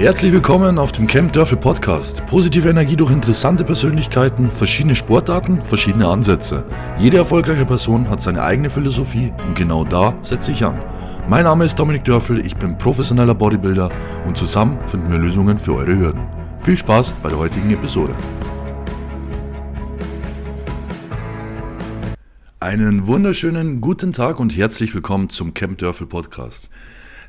Herzlich willkommen auf dem Camp Dörfel Podcast. Positive Energie durch interessante Persönlichkeiten, verschiedene Sportarten, verschiedene Ansätze. Jede erfolgreiche Person hat seine eigene Philosophie und genau da setze ich an. Mein Name ist Dominik Dörfel, ich bin professioneller Bodybuilder und zusammen finden wir Lösungen für eure Hürden. Viel Spaß bei der heutigen Episode. Einen wunderschönen guten Tag und herzlich willkommen zum Camp Dörfel Podcast.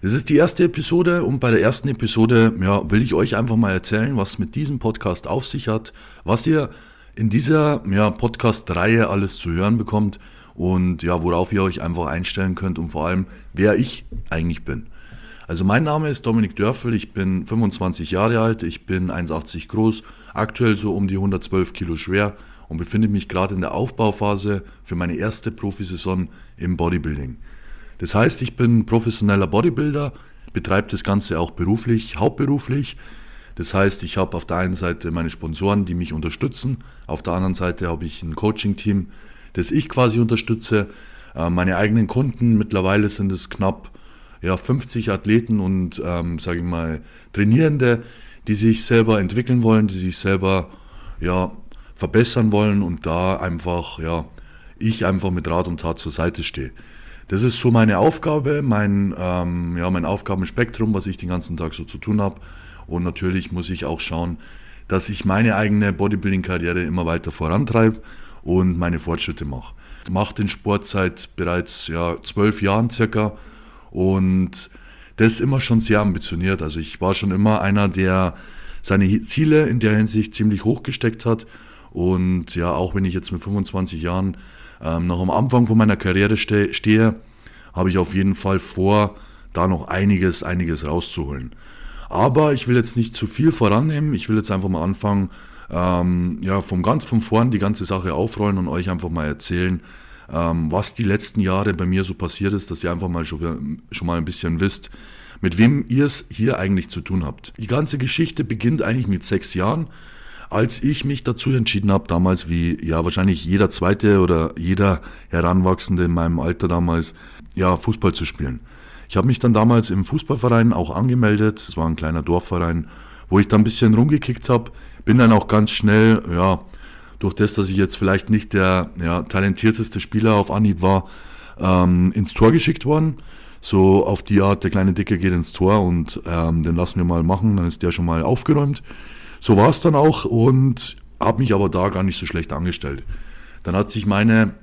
Das ist die erste Episode und bei der ersten Episode ja, will ich euch einfach mal erzählen, was mit diesem Podcast auf sich hat, was ihr in dieser ja, Podcast-Reihe alles zu hören bekommt und ja, worauf ihr euch einfach einstellen könnt und vor allem, wer ich eigentlich bin. Also mein Name ist Dominik Dörfel, ich bin 25 Jahre alt, ich bin 1,80 groß, aktuell so um die 112 Kilo schwer und befinde mich gerade in der Aufbauphase für meine erste Profisaison im Bodybuilding. Das heißt, ich bin professioneller Bodybuilder, betreibe das Ganze auch beruflich, hauptberuflich. Das heißt, ich habe auf der einen Seite meine Sponsoren, die mich unterstützen, auf der anderen Seite habe ich ein Coaching-Team, das ich quasi unterstütze. Äh, meine eigenen Kunden, mittlerweile sind es knapp ja, 50 Athleten und, ähm, sage ich mal, Trainierende, die sich selber entwickeln wollen, die sich selber ja, verbessern wollen und da einfach, ja, ich einfach mit Rat und Tat zur Seite stehe. Das ist so meine Aufgabe, mein, ähm, ja, mein Aufgabenspektrum, was ich den ganzen Tag so zu tun habe. Und natürlich muss ich auch schauen, dass ich meine eigene Bodybuilding-Karriere immer weiter vorantreibe und meine Fortschritte mache. Ich mache den Sport seit bereits ja, zwölf Jahren circa und das immer schon sehr ambitioniert. Also ich war schon immer einer, der seine Ziele in der Hinsicht ziemlich hoch gesteckt hat. Und ja, auch wenn ich jetzt mit 25 Jahren ähm, noch am Anfang von meiner Karriere ste stehe, habe ich auf jeden Fall vor, da noch einiges, einiges rauszuholen. Aber ich will jetzt nicht zu viel vorannehmen. Ich will jetzt einfach mal anfangen, ähm, ja, vom ganz von vorn die ganze Sache aufrollen und euch einfach mal erzählen, ähm, was die letzten Jahre bei mir so passiert ist, dass ihr einfach mal schon, schon mal ein bisschen wisst, mit wem ihr es hier eigentlich zu tun habt. Die ganze Geschichte beginnt eigentlich mit sechs Jahren als ich mich dazu entschieden habe, damals wie ja wahrscheinlich jeder zweite oder jeder Heranwachsende in meinem Alter damals, ja, Fußball zu spielen. Ich habe mich dann damals im Fußballverein auch angemeldet, es war ein kleiner Dorfverein, wo ich dann ein bisschen rumgekickt habe, bin dann auch ganz schnell, ja, durch das, dass ich jetzt vielleicht nicht der ja, talentierteste Spieler auf Anhieb war, ähm, ins Tor geschickt worden. So auf die Art, der kleine Dicke geht ins Tor und ähm, den lassen wir mal machen, dann ist der schon mal aufgeräumt. So war es dann auch und habe mich aber da gar nicht so schlecht angestellt. Dann hat sich meine,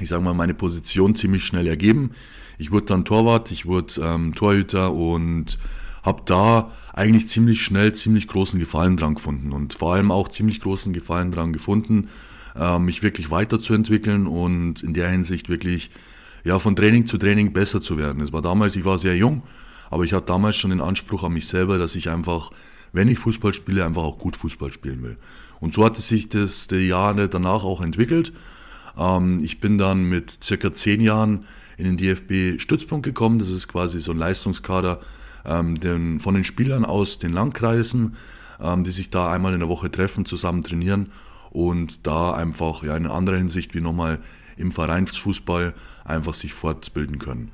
ich sage mal, meine Position ziemlich schnell ergeben. Ich wurde dann Torwart, ich wurde ähm, Torhüter und habe da eigentlich ziemlich schnell ziemlich großen Gefallen dran gefunden und vor allem auch ziemlich großen Gefallen dran gefunden, äh, mich wirklich weiterzuentwickeln und in der Hinsicht wirklich ja von Training zu Training besser zu werden. Es war damals, ich war sehr jung, aber ich hatte damals schon den Anspruch an mich selber, dass ich einfach wenn ich Fußball spiele, einfach auch gut Fußball spielen will. Und so hat es sich das die Jahre danach auch entwickelt. Ähm, ich bin dann mit circa zehn Jahren in den DFB-Stützpunkt gekommen. Das ist quasi so ein Leistungskader ähm, den, von den Spielern aus den Landkreisen, ähm, die sich da einmal in der Woche treffen, zusammen trainieren und da einfach ja, in anderer Hinsicht wie nochmal im Vereinsfußball einfach sich fortbilden können.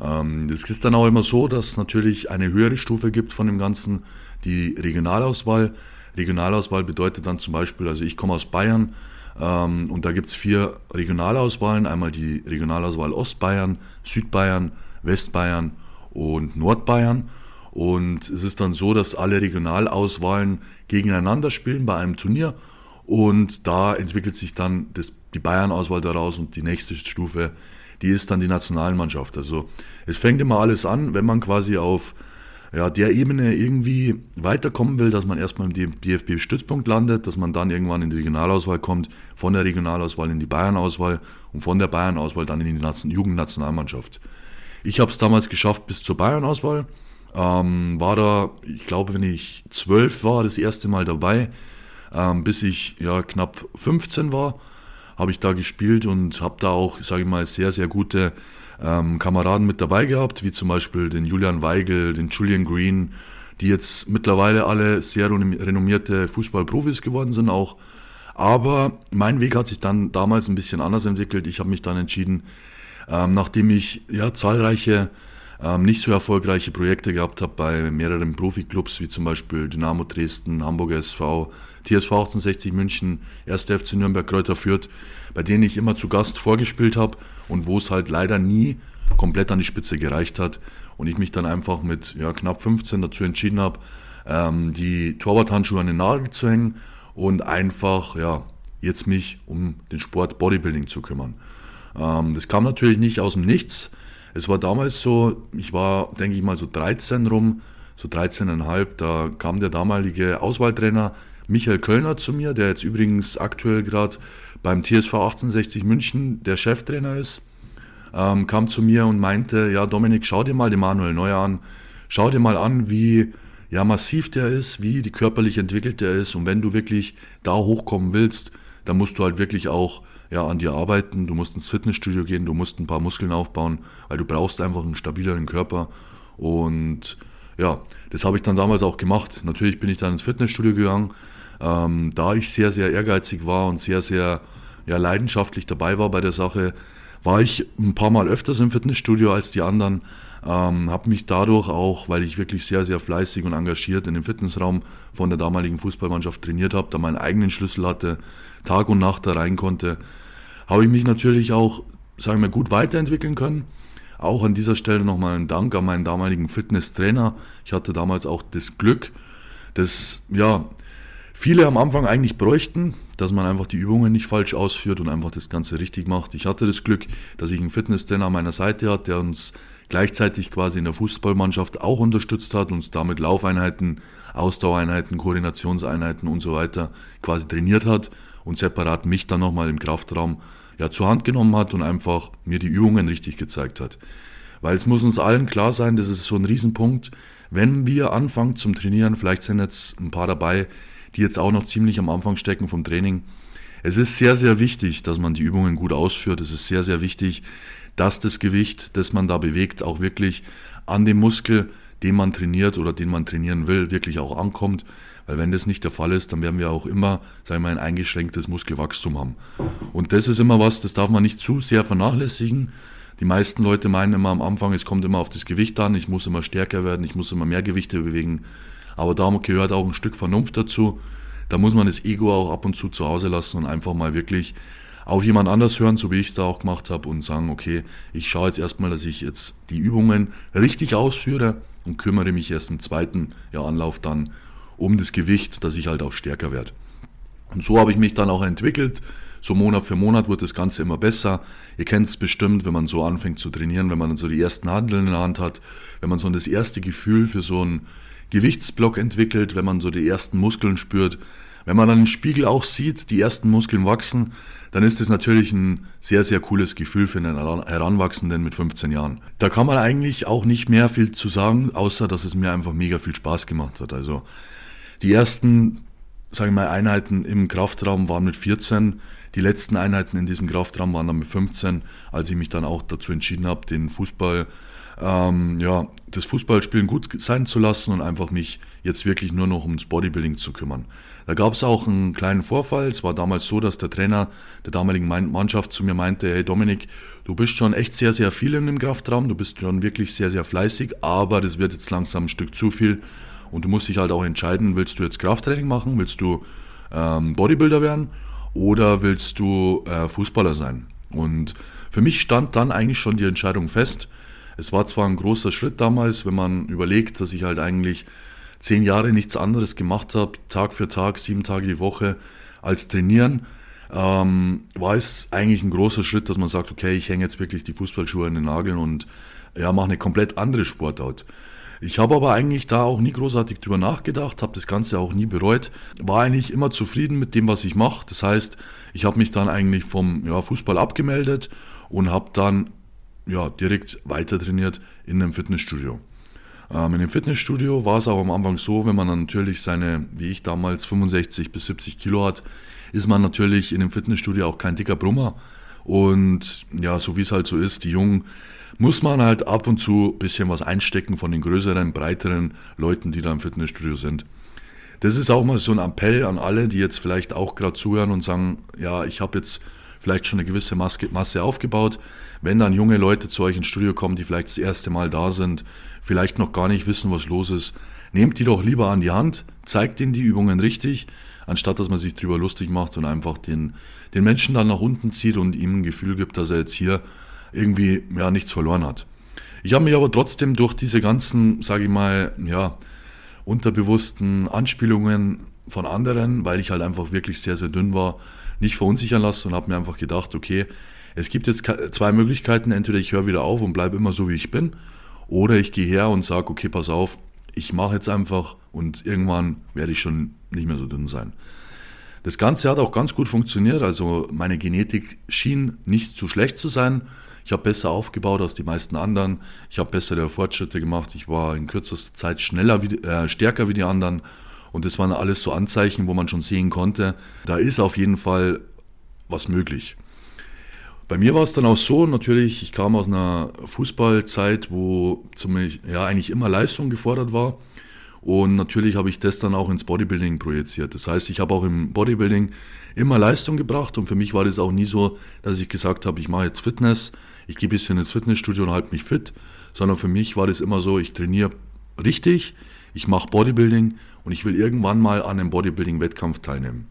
Das ist dann auch immer so, dass es natürlich eine höhere Stufe gibt von dem Ganzen die Regionalauswahl. Regionalauswahl bedeutet dann zum Beispiel, also ich komme aus Bayern ähm, und da gibt es vier Regionalauswahlen. Einmal die Regionalauswahl Ostbayern, Südbayern, Westbayern und Nordbayern. Und es ist dann so, dass alle Regionalauswahlen gegeneinander spielen bei einem Turnier. Und da entwickelt sich dann das, die Bayern-Auswahl daraus und die nächste Stufe, die ist dann die Nationalmannschaft. Also es fängt immer alles an, wenn man quasi auf ja, der Ebene irgendwie weiterkommen will, dass man erstmal im DFB-Stützpunkt landet, dass man dann irgendwann in die Regionalauswahl kommt, von der Regionalauswahl in die Bayern-Auswahl und von der Bayern-Auswahl dann in die Jugendnationalmannschaft. Ich habe es damals geschafft bis zur Bayern-Auswahl. Ähm, war da, ich glaube, wenn ich zwölf war, das erste Mal dabei, ähm, bis ich ja knapp 15 war, habe ich da gespielt und habe da auch, sage ich mal, sehr, sehr gute ähm, Kameraden mit dabei gehabt, wie zum Beispiel den Julian Weigel, den Julian Green, die jetzt mittlerweile alle sehr renommierte Fußballprofis geworden sind auch. Aber mein Weg hat sich dann damals ein bisschen anders entwickelt. Ich habe mich dann entschieden, ähm, nachdem ich ja zahlreiche ähm, nicht so erfolgreiche Projekte gehabt habe bei mehreren Profiklubs, wie zum Beispiel Dynamo Dresden, Hamburger SV, TSV 1860 München, 1. FC Nürnberg, Kräuter Fürth, bei denen ich immer zu Gast vorgespielt habe und wo es halt leider nie komplett an die Spitze gereicht hat und ich mich dann einfach mit ja, knapp 15 dazu entschieden habe, ähm, die Torwarthandschuhe an den Nagel zu hängen und einfach ja, jetzt mich um den Sport Bodybuilding zu kümmern. Ähm, das kam natürlich nicht aus dem Nichts. Es war damals so, ich war, denke ich mal, so 13 rum, so 13,5, da kam der damalige Auswahltrainer Michael Kölner zu mir, der jetzt übrigens aktuell gerade beim TSV 1860 München der Cheftrainer ist, ähm, kam zu mir und meinte, ja Dominik, schau dir mal den Manuel Neuer an, schau dir mal an, wie ja, massiv der ist, wie die körperlich entwickelt der ist. Und wenn du wirklich da hochkommen willst, dann musst du halt wirklich auch ja, an dir arbeiten, du musst ins Fitnessstudio gehen, du musst ein paar Muskeln aufbauen, weil du brauchst einfach einen stabileren Körper. Und ja, das habe ich dann damals auch gemacht. Natürlich bin ich dann ins Fitnessstudio gegangen, ähm, da ich sehr, sehr ehrgeizig war und sehr, sehr ja, leidenschaftlich dabei war bei der Sache, war ich ein paar Mal öfters im Fitnessstudio als die anderen. Ähm, habe mich dadurch auch, weil ich wirklich sehr, sehr fleißig und engagiert in dem Fitnessraum von der damaligen Fußballmannschaft trainiert habe, da meinen eigenen Schlüssel hatte, Tag und Nacht da rein konnte, habe ich mich natürlich auch, sagen wir, gut weiterentwickeln können. Auch an dieser Stelle nochmal ein Dank an meinen damaligen Fitnesstrainer. Ich hatte damals auch das Glück, dass ja, viele am Anfang eigentlich bräuchten, dass man einfach die Übungen nicht falsch ausführt und einfach das Ganze richtig macht. Ich hatte das Glück, dass ich einen Fitnesstrainer an meiner Seite hatte, der uns gleichzeitig quasi in der Fußballmannschaft auch unterstützt hat, uns damit Laufeinheiten, Ausdauereinheiten, Koordinationseinheiten und so weiter quasi trainiert hat und separat mich dann nochmal im Kraftraum ja, zur Hand genommen hat und einfach mir die Übungen richtig gezeigt hat. Weil es muss uns allen klar sein, das ist so ein Riesenpunkt, wenn wir anfangen zum Trainieren, vielleicht sind jetzt ein paar dabei, die jetzt auch noch ziemlich am Anfang stecken vom Training. Es ist sehr, sehr wichtig, dass man die Übungen gut ausführt. Es ist sehr, sehr wichtig, dass das Gewicht, das man da bewegt, auch wirklich an dem Muskel, den man trainiert oder den man trainieren will, wirklich auch ankommt. Weil wenn das nicht der Fall ist, dann werden wir auch immer, sagen wir mal, ein eingeschränktes Muskelwachstum haben. Und das ist immer was, das darf man nicht zu sehr vernachlässigen. Die meisten Leute meinen immer am Anfang, es kommt immer auf das Gewicht an, ich muss immer stärker werden, ich muss immer mehr Gewichte bewegen. Aber da gehört auch ein Stück Vernunft dazu. Da muss man das Ego auch ab und zu zu Hause lassen und einfach mal wirklich auf jemand anders hören, so wie ich es da auch gemacht habe und sagen, okay, ich schaue jetzt erstmal, dass ich jetzt die Übungen richtig ausführe und kümmere mich erst im zweiten ja, Anlauf dann um das Gewicht, dass ich halt auch stärker werde. Und so habe ich mich dann auch entwickelt. So Monat für Monat wird das Ganze immer besser. Ihr kennt es bestimmt, wenn man so anfängt zu trainieren, wenn man dann so die ersten Handeln in der Hand hat, wenn man so das erste Gefühl für so einen Gewichtsblock entwickelt, wenn man so die ersten Muskeln spürt. Wenn man dann im Spiegel auch sieht, die ersten Muskeln wachsen, dann ist das natürlich ein sehr, sehr cooles Gefühl für einen Heranwachsenden mit 15 Jahren. Da kann man eigentlich auch nicht mehr viel zu sagen, außer dass es mir einfach mega viel Spaß gemacht hat. Also die ersten, sagen wir mal, Einheiten im Kraftraum waren mit 14. Die letzten Einheiten in diesem Kraftraum waren dann mit 15, als ich mich dann auch dazu entschieden habe, den Fußball, ähm, ja, das Fußballspielen gut sein zu lassen und einfach mich jetzt wirklich nur noch ums Bodybuilding zu kümmern. Da gab es auch einen kleinen Vorfall. Es war damals so, dass der Trainer der damaligen Mannschaft zu mir meinte, hey Dominik, du bist schon echt sehr, sehr viel in dem Kraftraum, du bist schon wirklich sehr, sehr fleißig, aber das wird jetzt langsam ein Stück zu viel und du musst dich halt auch entscheiden, willst du jetzt Krafttraining machen, willst du ähm, Bodybuilder werden oder willst du äh, Fußballer sein? Und für mich stand dann eigentlich schon die Entscheidung fest. Es war zwar ein großer Schritt damals, wenn man überlegt, dass ich halt eigentlich zehn Jahre nichts anderes gemacht habe, Tag für Tag, sieben Tage die Woche, als trainieren, ähm, war es eigentlich ein großer Schritt, dass man sagt, okay, ich hänge jetzt wirklich die Fußballschuhe in den Nageln und ja, mache eine komplett andere Sportart. Ich habe aber eigentlich da auch nie großartig drüber nachgedacht, habe das Ganze auch nie bereut, war eigentlich immer zufrieden mit dem, was ich mache. Das heißt, ich habe mich dann eigentlich vom ja, Fußball abgemeldet und habe dann ja, direkt weiter trainiert in einem Fitnessstudio. Ähm, in dem Fitnessstudio war es auch am Anfang so, wenn man dann natürlich seine, wie ich damals, 65 bis 70 Kilo hat, ist man natürlich in dem Fitnessstudio auch kein dicker Brummer. Und ja, so wie es halt so ist, die Jungen muss man halt ab und zu ein bisschen was einstecken von den größeren, breiteren Leuten, die da im Fitnessstudio sind. Das ist auch mal so ein Appell an alle, die jetzt vielleicht auch gerade zuhören und sagen, ja, ich habe jetzt vielleicht schon eine gewisse Masse aufgebaut. Wenn dann junge Leute zu euch ins Studio kommen, die vielleicht das erste Mal da sind, vielleicht noch gar nicht wissen, was los ist, nehmt die doch lieber an die Hand, zeigt ihnen die Übungen richtig, anstatt dass man sich drüber lustig macht und einfach den, den Menschen dann nach unten zieht und ihm ein Gefühl gibt, dass er jetzt hier irgendwie ja, nichts verloren hat. Ich habe mich aber trotzdem durch diese ganzen, sage ich mal, ja, unterbewussten Anspielungen von anderen, weil ich halt einfach wirklich sehr, sehr dünn war, nicht verunsichern lassen und habe mir einfach gedacht, okay, es gibt jetzt zwei Möglichkeiten, entweder ich höre wieder auf und bleibe immer so, wie ich bin, oder ich gehe her und sage, okay, pass auf, ich mache jetzt einfach und irgendwann werde ich schon nicht mehr so dünn sein. Das Ganze hat auch ganz gut funktioniert, also meine Genetik schien nicht zu schlecht zu sein. Ich habe besser aufgebaut als die meisten anderen, ich habe bessere Fortschritte gemacht, ich war in kürzester Zeit schneller, wie, äh, stärker wie die anderen und das waren alles so Anzeichen, wo man schon sehen konnte, da ist auf jeden Fall was möglich. Bei mir war es dann auch so, natürlich, ich kam aus einer Fußballzeit, wo ziemlich, ja, eigentlich immer Leistung gefordert war. Und natürlich habe ich das dann auch ins Bodybuilding projiziert. Das heißt, ich habe auch im Bodybuilding immer Leistung gebracht und für mich war das auch nie so, dass ich gesagt habe, ich mache jetzt Fitness, ich gehe ein bisschen ins Fitnessstudio und halte mich fit, sondern für mich war das immer so, ich trainiere richtig, ich mache Bodybuilding und ich will irgendwann mal an einem Bodybuilding-Wettkampf teilnehmen.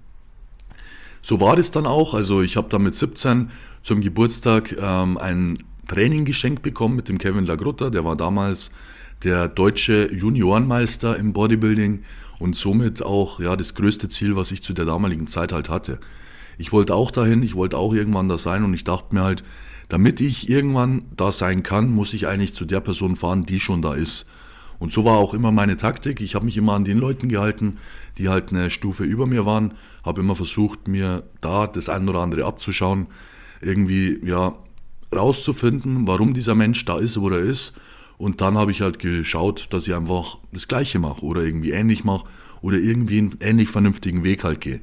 So war das dann auch. Also ich habe dann mit 17 zum Geburtstag ähm, ein Training geschenkt bekommen mit dem Kevin Lagrutta. Der war damals der deutsche Juniorenmeister im Bodybuilding und somit auch ja, das größte Ziel, was ich zu der damaligen Zeit halt hatte. Ich wollte auch dahin, ich wollte auch irgendwann da sein und ich dachte mir halt, damit ich irgendwann da sein kann, muss ich eigentlich zu der Person fahren, die schon da ist. Und so war auch immer meine Taktik. Ich habe mich immer an den Leuten gehalten, die halt eine Stufe über mir waren, habe immer versucht, mir da das ein oder andere abzuschauen, irgendwie ja rauszufinden, warum dieser Mensch da ist, wo er ist. Und dann habe ich halt geschaut, dass ich einfach das Gleiche mache oder irgendwie ähnlich mache oder irgendwie einen ähnlich vernünftigen Weg halt gehe.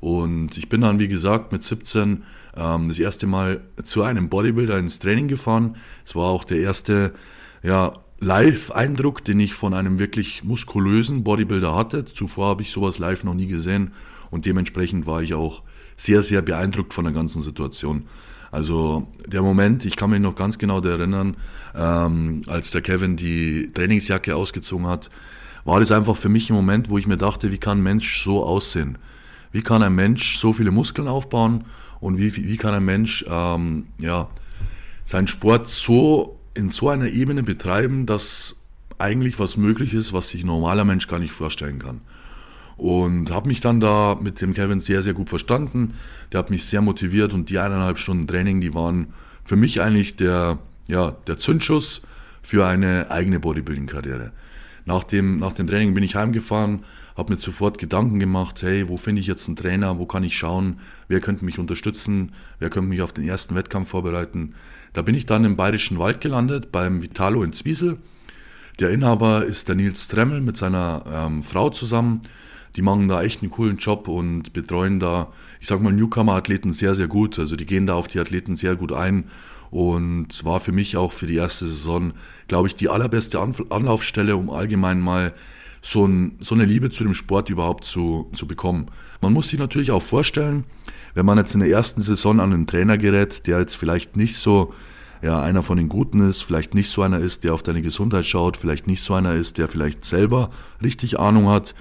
Und ich bin dann, wie gesagt, mit 17 ähm, das erste Mal zu einem Bodybuilder ins Training gefahren. Es war auch der erste ja, Live-Eindruck, den ich von einem wirklich muskulösen Bodybuilder hatte. Zuvor habe ich sowas live noch nie gesehen und dementsprechend war ich auch sehr, sehr beeindruckt von der ganzen Situation. Also der Moment, ich kann mich noch ganz genau erinnern, ähm, als der Kevin die Trainingsjacke ausgezogen hat, war das einfach für mich ein Moment, wo ich mir dachte, wie kann ein Mensch so aussehen? Wie kann ein Mensch so viele Muskeln aufbauen und wie, wie kann ein Mensch ähm, ja, seinen Sport so in so einer Ebene betreiben, dass eigentlich was möglich ist, was sich ein normaler Mensch gar nicht vorstellen kann. Und habe mich dann da mit dem Kevin sehr, sehr gut verstanden. Der hat mich sehr motiviert und die eineinhalb Stunden Training, die waren für mich eigentlich der, ja, der Zündschuss für eine eigene Bodybuilding-Karriere. Nach dem, nach dem Training bin ich heimgefahren, habe mir sofort Gedanken gemacht, hey, wo finde ich jetzt einen Trainer, wo kann ich schauen, wer könnte mich unterstützen, wer könnte mich auf den ersten Wettkampf vorbereiten. Da bin ich dann im Bayerischen Wald gelandet, beim Vitalo in Zwiesel. Der Inhaber ist der Nils Tremmel mit seiner ähm, Frau zusammen. Die machen da echt einen coolen Job und betreuen da, ich sag mal, Newcomer-Athleten sehr, sehr gut. Also die gehen da auf die Athleten sehr gut ein und war für mich auch für die erste Saison, glaube ich, die allerbeste Anlaufstelle, um allgemein mal so, ein, so eine Liebe zu dem Sport überhaupt zu, zu bekommen. Man muss sich natürlich auch vorstellen, wenn man jetzt in der ersten Saison an einen Trainer gerät, der jetzt vielleicht nicht so ja, einer von den Guten ist, vielleicht nicht so einer ist, der auf deine Gesundheit schaut, vielleicht nicht so einer ist, der vielleicht selber richtig Ahnung hat,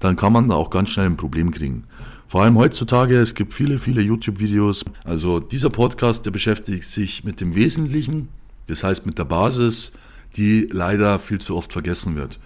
dann kann man da auch ganz schnell ein Problem kriegen. Vor allem heutzutage, es gibt viele, viele YouTube-Videos. Also dieser Podcast, der beschäftigt sich mit dem Wesentlichen, das heißt mit der Basis, die leider viel zu oft vergessen wird.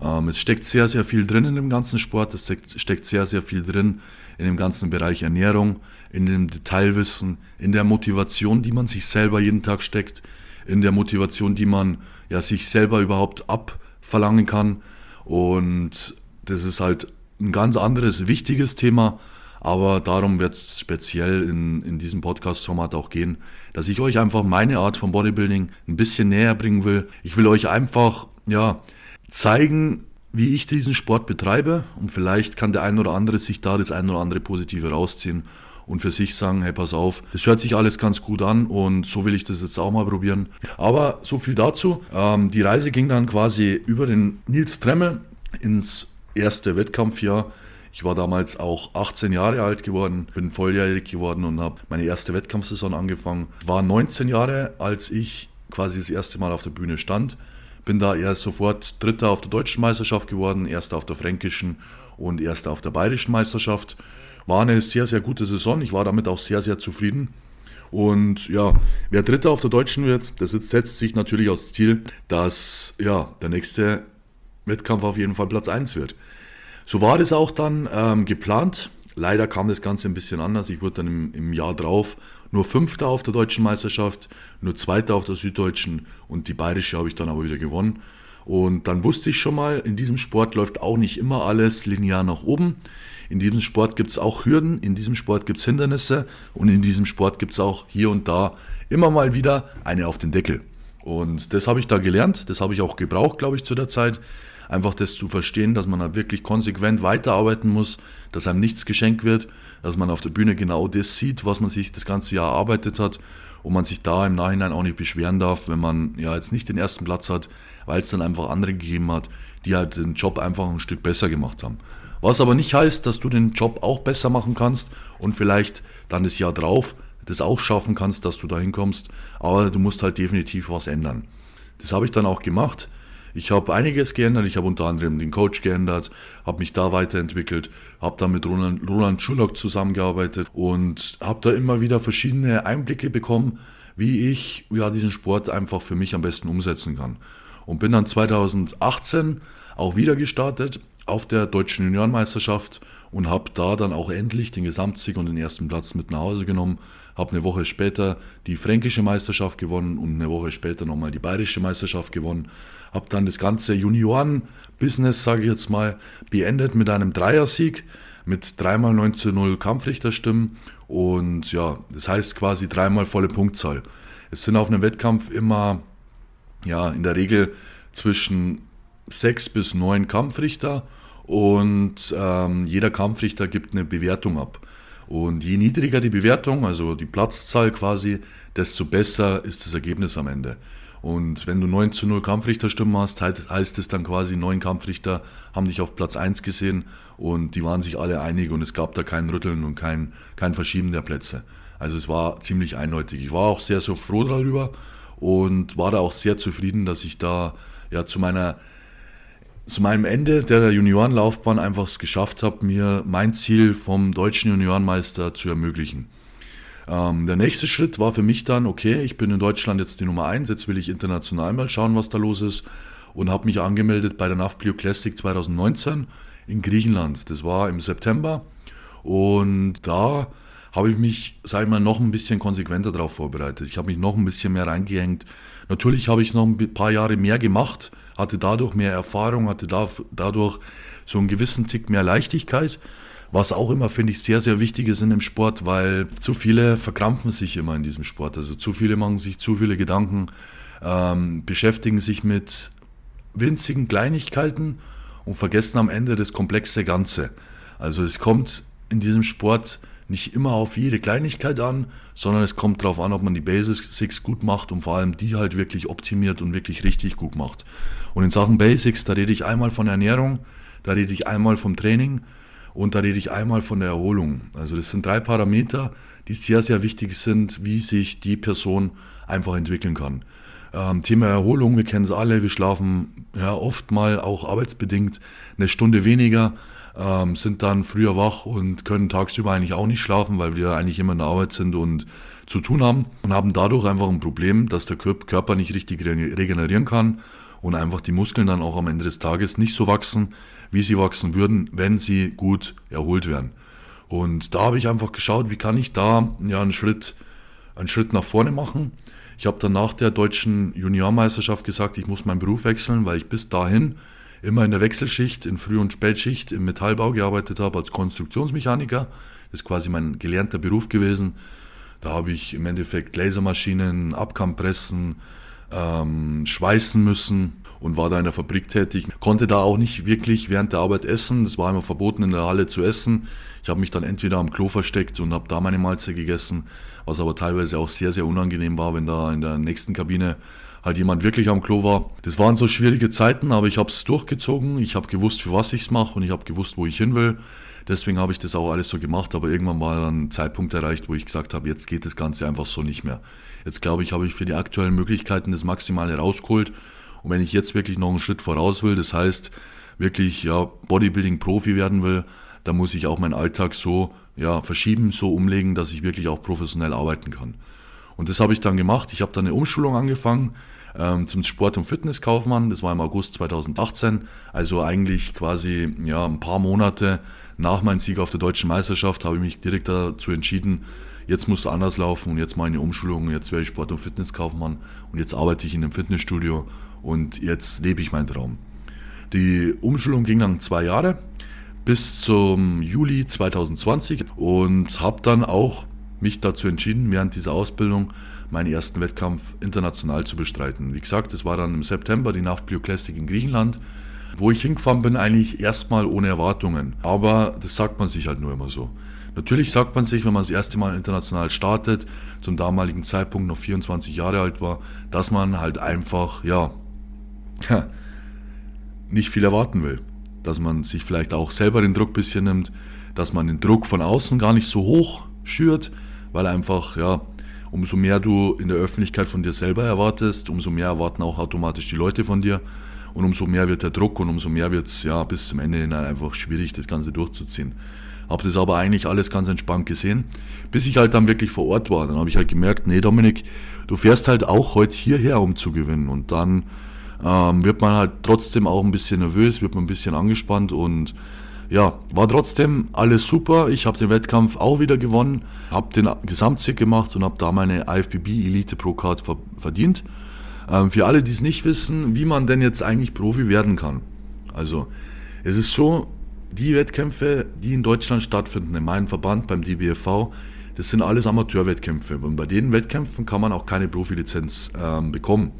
Ähm, es steckt sehr, sehr viel drin in dem ganzen Sport, es steckt sehr, sehr viel drin in dem ganzen Bereich Ernährung, in dem Detailwissen, in der Motivation, die man sich selber jeden Tag steckt, in der Motivation, die man ja sich selber überhaupt abverlangen kann. Und das ist halt ein ganz anderes, wichtiges Thema, aber darum wird es speziell in, in diesem Podcast-Format auch gehen, dass ich euch einfach meine Art von Bodybuilding ein bisschen näher bringen will. Ich will euch einfach, ja, zeigen, wie ich diesen Sport betreibe und vielleicht kann der ein oder andere sich da das ein oder andere Positive rausziehen und für sich sagen, hey, pass auf, das hört sich alles ganz gut an und so will ich das jetzt auch mal probieren. Aber so viel dazu. Ähm, die Reise ging dann quasi über den Nils Tremmel ins erste Wettkampfjahr. Ich war damals auch 18 Jahre alt geworden, bin volljährig geworden und habe meine erste Wettkampfsaison angefangen. War 19 Jahre, als ich quasi das erste Mal auf der Bühne stand. Bin da erst sofort Dritter auf der deutschen Meisterschaft geworden, Erster auf der fränkischen und Erster auf der bayerischen Meisterschaft. War eine sehr, sehr gute Saison. Ich war damit auch sehr, sehr zufrieden. Und ja, wer Dritter auf der Deutschen wird, das setzt sich natürlich aufs Ziel, dass ja, der nächste Wettkampf auf jeden Fall Platz 1 wird. So war das auch dann ähm, geplant. Leider kam das Ganze ein bisschen anders. Ich wurde dann im, im Jahr drauf nur Fünfter auf der deutschen Meisterschaft, nur Zweiter auf der süddeutschen und die bayerische habe ich dann aber wieder gewonnen. Und dann wusste ich schon mal, in diesem Sport läuft auch nicht immer alles linear nach oben. In diesem Sport gibt es auch Hürden, in diesem Sport gibt es Hindernisse und in diesem Sport gibt es auch hier und da immer mal wieder eine auf den Deckel. Und das habe ich da gelernt, das habe ich auch gebraucht, glaube ich, zu der Zeit. Einfach das zu verstehen, dass man da wirklich konsequent weiterarbeiten muss, dass einem nichts geschenkt wird, dass man auf der Bühne genau das sieht, was man sich das ganze Jahr erarbeitet hat und man sich da im Nachhinein auch nicht beschweren darf, wenn man ja jetzt nicht den ersten Platz hat, weil es dann einfach andere gegeben hat, die halt den Job einfach ein Stück besser gemacht haben. Was aber nicht heißt, dass du den Job auch besser machen kannst und vielleicht dann das Jahr drauf das auch schaffen kannst, dass du da hinkommst. Aber du musst halt definitiv was ändern. Das habe ich dann auch gemacht. Ich habe einiges geändert. Ich habe unter anderem den Coach geändert, habe mich da weiterentwickelt, habe da mit Roland, Roland Schullock zusammengearbeitet und habe da immer wieder verschiedene Einblicke bekommen, wie ich ja, diesen Sport einfach für mich am besten umsetzen kann. Und bin dann 2018 auch wieder gestartet auf der deutschen Juniorenmeisterschaft und habe da dann auch endlich den Gesamtsieg und den ersten Platz mit nach Hause genommen. Habe eine Woche später die fränkische Meisterschaft gewonnen und eine Woche später nochmal die bayerische Meisterschaft gewonnen. Habe dann das ganze Junioren-Business, sage ich jetzt mal, beendet mit einem Dreiersieg mit dreimal 9 zu 0 Kampfrichterstimmen und ja, das heißt quasi dreimal volle Punktzahl. Es sind auf einem Wettkampf immer ja, in der Regel zwischen sechs bis neun Kampfrichter und ähm, jeder Kampfrichter gibt eine Bewertung ab. Und je niedriger die Bewertung, also die Platzzahl quasi, desto besser ist das Ergebnis am Ende. Und wenn du 9 zu 0 Kampfrichterstimmen hast, heißt es dann quasi, neun Kampfrichter haben dich auf Platz 1 gesehen und die waren sich alle einig und es gab da kein Rütteln und kein, kein Verschieben der Plätze. Also es war ziemlich eindeutig. Ich war auch sehr, sehr froh darüber und war da auch sehr zufrieden, dass ich da ja zu meiner zu meinem Ende der Juniorenlaufbahn einfach es geschafft habe, mir mein Ziel vom deutschen Juniorenmeister zu ermöglichen. Ähm, der nächste Schritt war für mich dann, okay, ich bin in Deutschland jetzt die Nummer 1, jetzt will ich international mal schauen, was da los ist und habe mich angemeldet bei der NAFPLIO Classic 2019 in Griechenland. Das war im September und da habe ich mich, sage ich mal, noch ein bisschen konsequenter darauf vorbereitet. Ich habe mich noch ein bisschen mehr reingehängt. Natürlich habe ich noch ein paar Jahre mehr gemacht, hatte dadurch mehr Erfahrung, hatte dadurch so einen gewissen Tick mehr Leichtigkeit. Was auch immer, finde ich, sehr, sehr wichtig ist in dem Sport, weil zu viele verkrampfen sich immer in diesem Sport. Also zu viele machen sich zu viele Gedanken, ähm, beschäftigen sich mit winzigen Kleinigkeiten und vergessen am Ende das komplexe Ganze. Also es kommt in diesem Sport nicht immer auf jede Kleinigkeit an, sondern es kommt darauf an, ob man die Basics gut macht und vor allem die halt wirklich optimiert und wirklich richtig gut macht. Und in Sachen Basics, da rede ich einmal von Ernährung, da rede ich einmal vom Training und da rede ich einmal von der Erholung. Also das sind drei Parameter, die sehr, sehr wichtig sind, wie sich die Person einfach entwickeln kann. Ähm, Thema Erholung, wir kennen es alle, wir schlafen ja oft mal auch arbeitsbedingt eine Stunde weniger ähm, sind dann früher wach und können tagsüber eigentlich auch nicht schlafen, weil wir eigentlich immer in der Arbeit sind und zu tun haben und haben dadurch einfach ein Problem, dass der Körper nicht richtig regenerieren kann und einfach die Muskeln dann auch am Ende des Tages nicht so wachsen, wie sie wachsen würden, wenn sie gut erholt werden. Und da habe ich einfach geschaut, wie kann ich da ja einen Schritt, einen Schritt nach vorne machen. Ich habe dann nach der deutschen Juniormeisterschaft gesagt, ich muss meinen Beruf wechseln, weil ich bis dahin immer in der Wechselschicht, in Früh- und Spätschicht im Metallbau gearbeitet habe als Konstruktionsmechaniker. Das ist quasi mein gelernter Beruf gewesen. Da habe ich im Endeffekt Lasermaschinen, Abkammpressen, ähm, schweißen müssen und war da in der Fabrik tätig. Konnte da auch nicht wirklich während der Arbeit essen. Es war immer verboten, in der Halle zu essen. Ich habe mich dann entweder am Klo versteckt und habe da meine Mahlzeit gegessen, was aber teilweise auch sehr, sehr unangenehm war, wenn da in der nächsten Kabine halt jemand wirklich am Klo war. Das waren so schwierige Zeiten, aber ich habe es durchgezogen. Ich habe gewusst, für was ich es mache und ich habe gewusst, wo ich hin will. Deswegen habe ich das auch alles so gemacht, aber irgendwann war dann ein Zeitpunkt erreicht, wo ich gesagt habe, jetzt geht das Ganze einfach so nicht mehr. Jetzt glaube ich, habe ich für die aktuellen Möglichkeiten das Maximale rausgeholt. Und wenn ich jetzt wirklich noch einen Schritt voraus will, das heißt wirklich ja, Bodybuilding-Profi werden will, dann muss ich auch meinen Alltag so ja, verschieben, so umlegen, dass ich wirklich auch professionell arbeiten kann. Und das habe ich dann gemacht. Ich habe dann eine Umschulung angefangen ähm, zum Sport- und Fitnesskaufmann. Das war im August 2018. Also eigentlich quasi ja, ein paar Monate nach meinem Sieg auf der deutschen Meisterschaft habe ich mich direkt dazu entschieden, jetzt muss es anders laufen und jetzt meine Umschulung, jetzt werde ich Sport- und Fitnesskaufmann und jetzt arbeite ich in einem Fitnessstudio und jetzt lebe ich meinen Traum. Die Umschulung ging dann zwei Jahre bis zum Juli 2020 und habe dann auch mich dazu entschieden, während dieser Ausbildung meinen ersten Wettkampf international zu bestreiten. Wie gesagt, es war dann im September die NAFBio Classic in Griechenland, wo ich hingefahren bin, eigentlich erstmal ohne Erwartungen. Aber das sagt man sich halt nur immer so. Natürlich sagt man sich, wenn man das erste Mal international startet, zum damaligen Zeitpunkt noch 24 Jahre alt war, dass man halt einfach, ja, nicht viel erwarten will. Dass man sich vielleicht auch selber den Druck ein bisschen nimmt, dass man den Druck von außen gar nicht so hoch schürt, weil einfach, ja, umso mehr du in der Öffentlichkeit von dir selber erwartest, umso mehr erwarten auch automatisch die Leute von dir und umso mehr wird der Druck und umso mehr wird es ja bis zum Ende hinein einfach schwierig, das Ganze durchzuziehen. Habe das aber eigentlich alles ganz entspannt gesehen, bis ich halt dann wirklich vor Ort war. Dann habe ich halt gemerkt, nee Dominik, du fährst halt auch heute hierher, um zu gewinnen. Und dann ähm, wird man halt trotzdem auch ein bisschen nervös, wird man ein bisschen angespannt und ja, war trotzdem alles super. Ich habe den Wettkampf auch wieder gewonnen, habe den Gesamtsieg gemacht und habe da meine IFBB Elite Pro Card verdient. Ähm, für alle, die es nicht wissen, wie man denn jetzt eigentlich Profi werden kann. Also, es ist so, die Wettkämpfe, die in Deutschland stattfinden, in meinem Verband beim DBFV, das sind alles Amateurwettkämpfe. Und bei den Wettkämpfen kann man auch keine Profilizenz ähm, bekommen.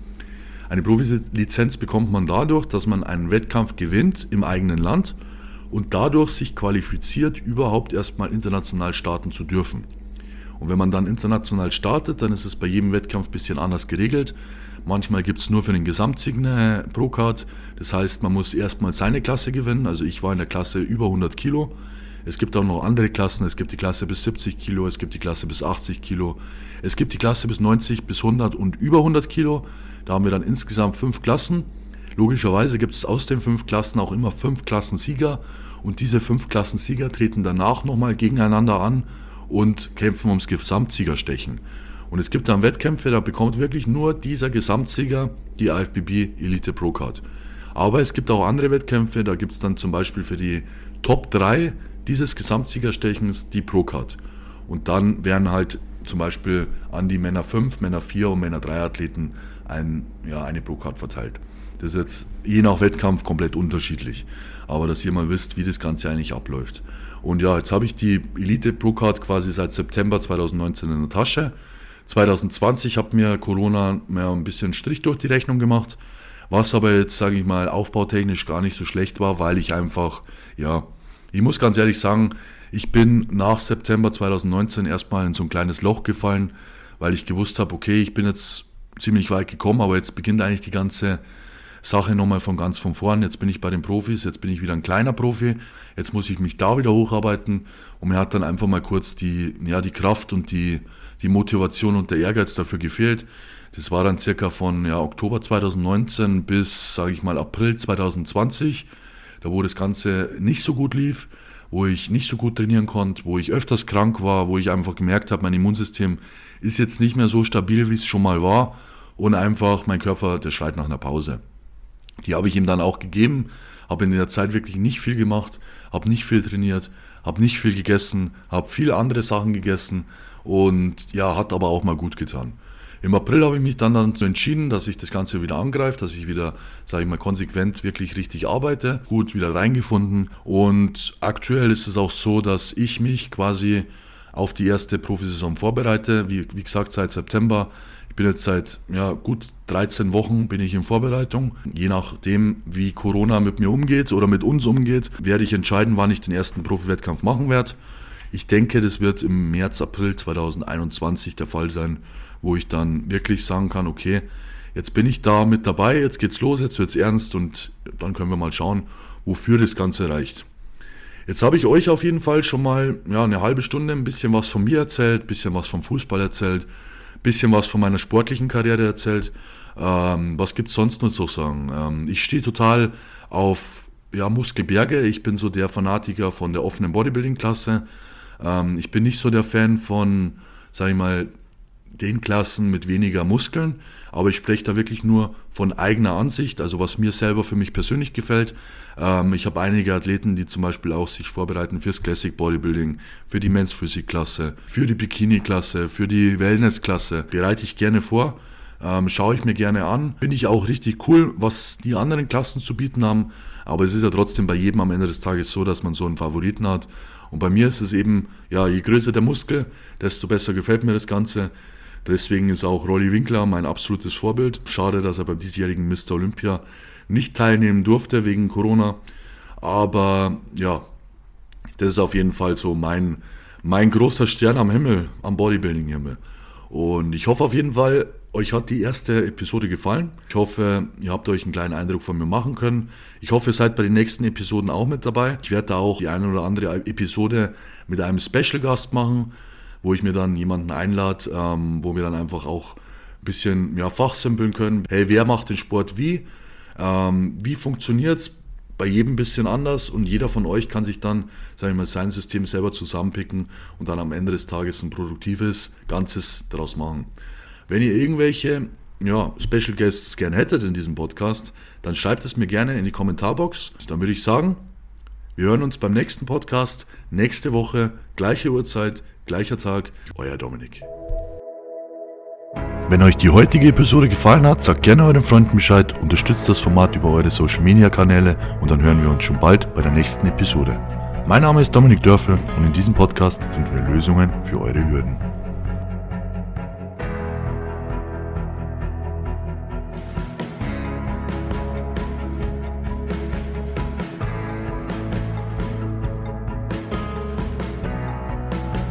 Eine Profilizenz bekommt man dadurch, dass man einen Wettkampf gewinnt im eigenen Land und dadurch sich qualifiziert, überhaupt erstmal international starten zu dürfen. Und wenn man dann international startet, dann ist es bei jedem Wettkampf ein bisschen anders geregelt. Manchmal gibt es nur für den Gesamtsieg eine Pro-Card. Das heißt, man muss erstmal seine Klasse gewinnen. Also ich war in der Klasse über 100 Kilo. Es gibt auch noch andere Klassen. Es gibt die Klasse bis 70 Kilo, es gibt die Klasse bis 80 Kilo, es gibt die Klasse bis 90, bis 100 und über 100 Kilo. Da haben wir dann insgesamt fünf Klassen. Logischerweise gibt es aus den fünf Klassen auch immer fünf Klassensieger und diese fünf Klassensieger treten danach nochmal gegeneinander an und kämpfen ums Gesamtsiegerstechen. Und es gibt dann Wettkämpfe, da bekommt wirklich nur dieser Gesamtsieger die IFBB Elite Pro Card. Aber es gibt auch andere Wettkämpfe, da gibt es dann zum Beispiel für die Top 3 dieses Gesamtsiegerstechens die Pro Card. Und dann werden halt zum Beispiel an die Männer 5, Männer 4 und Männer 3 Athleten ein, ja, eine Pro Card verteilt. Das ist jetzt je nach Wettkampf komplett unterschiedlich. Aber dass ihr mal wisst, wie das Ganze eigentlich abläuft. Und ja, jetzt habe ich die Elite Pro Card quasi seit September 2019 in der Tasche. 2020 hat mir Corona mehr ein bisschen Strich durch die Rechnung gemacht, was aber jetzt, sage ich mal, aufbautechnisch gar nicht so schlecht war, weil ich einfach, ja, ich muss ganz ehrlich sagen, ich bin nach September 2019 erstmal in so ein kleines Loch gefallen, weil ich gewusst habe, okay, ich bin jetzt ziemlich weit gekommen, aber jetzt beginnt eigentlich die ganze Sache nochmal von ganz von vorn. Jetzt bin ich bei den Profis, jetzt bin ich wieder ein kleiner Profi, jetzt muss ich mich da wieder hocharbeiten und mir hat dann einfach mal kurz die, ja, die Kraft und die, die Motivation und der Ehrgeiz dafür gefehlt. Das war dann circa von ja, Oktober 2019 bis, sage ich mal, April 2020, da wo das Ganze nicht so gut lief, wo ich nicht so gut trainieren konnte, wo ich öfters krank war, wo ich einfach gemerkt habe, mein Immunsystem ist jetzt nicht mehr so stabil, wie es schon mal war und einfach mein Körper, der schreit nach einer Pause. Die habe ich ihm dann auch gegeben, habe in der Zeit wirklich nicht viel gemacht, habe nicht viel trainiert, habe nicht viel gegessen, habe viele andere Sachen gegessen und ja, hat aber auch mal gut getan. Im April habe ich mich dann dazu entschieden, dass ich das Ganze wieder angreife, dass ich wieder, sage ich mal, konsequent wirklich richtig arbeite, gut wieder reingefunden und aktuell ist es auch so, dass ich mich quasi auf die erste Profisaison vorbereite. Wie, wie gesagt, seit September. Ich bin jetzt seit ja, gut 13 Wochen bin ich in Vorbereitung. Je nachdem, wie Corona mit mir umgeht oder mit uns umgeht, werde ich entscheiden, wann ich den ersten Profi-Wettkampf machen werde. Ich denke, das wird im März, April 2021 der Fall sein, wo ich dann wirklich sagen kann, okay, jetzt bin ich da mit dabei, jetzt geht's los, jetzt wird's ernst und dann können wir mal schauen, wofür das Ganze reicht. Jetzt habe ich euch auf jeden Fall schon mal ja, eine halbe Stunde ein bisschen was von mir erzählt, ein bisschen was vom Fußball erzählt, ein bisschen was von meiner sportlichen Karriere erzählt. Ähm, was gibt es sonst noch zu sagen? Ähm, ich stehe total auf ja, Muskelberge. Ich bin so der Fanatiker von der offenen Bodybuilding-Klasse. Ähm, ich bin nicht so der Fan von, sag ich mal, den Klassen mit weniger Muskeln, aber ich spreche da wirklich nur von eigener Ansicht, also was mir selber für mich persönlich gefällt. Ähm, ich habe einige Athleten, die zum Beispiel auch sich vorbereiten fürs Classic Bodybuilding, für die Men's Physik Klasse, für die Bikini Klasse, für die Wellness Klasse. Bereite ich gerne vor, ähm, schaue ich mir gerne an. Finde ich auch richtig cool, was die anderen Klassen zu bieten haben, aber es ist ja trotzdem bei jedem am Ende des Tages so, dass man so einen Favoriten hat. Und bei mir ist es eben, ja, je größer der Muskel, desto besser gefällt mir das Ganze. Deswegen ist auch Rolly Winkler mein absolutes Vorbild. Schade, dass er beim diesjährigen Mr. Olympia nicht teilnehmen durfte wegen Corona. Aber ja, das ist auf jeden Fall so mein, mein großer Stern am Himmel, am Bodybuilding-Himmel. Und ich hoffe auf jeden Fall, euch hat die erste Episode gefallen. Ich hoffe, ihr habt euch einen kleinen Eindruck von mir machen können. Ich hoffe, ihr seid bei den nächsten Episoden auch mit dabei. Ich werde da auch die eine oder andere Episode mit einem Special Gast machen wo ich mir dann jemanden einlade, ähm, wo wir dann einfach auch ein bisschen ja, fachsimpeln können. Hey, wer macht den Sport wie? Ähm, wie funktioniert es? Bei jedem ein bisschen anders und jeder von euch kann sich dann, sage ich mal, sein System selber zusammenpicken und dann am Ende des Tages ein produktives Ganzes daraus machen. Wenn ihr irgendwelche ja, Special Guests gerne hättet in diesem Podcast, dann schreibt es mir gerne in die Kommentarbox. Dann würde ich sagen, wir hören uns beim nächsten Podcast nächste Woche, gleiche Uhrzeit, Gleicher Tag, euer Dominik. Wenn euch die heutige Episode gefallen hat, sagt gerne euren Freunden Bescheid, unterstützt das Format über eure Social Media Kanäle und dann hören wir uns schon bald bei der nächsten Episode. Mein Name ist Dominik Dörfel und in diesem Podcast finden wir Lösungen für eure Hürden.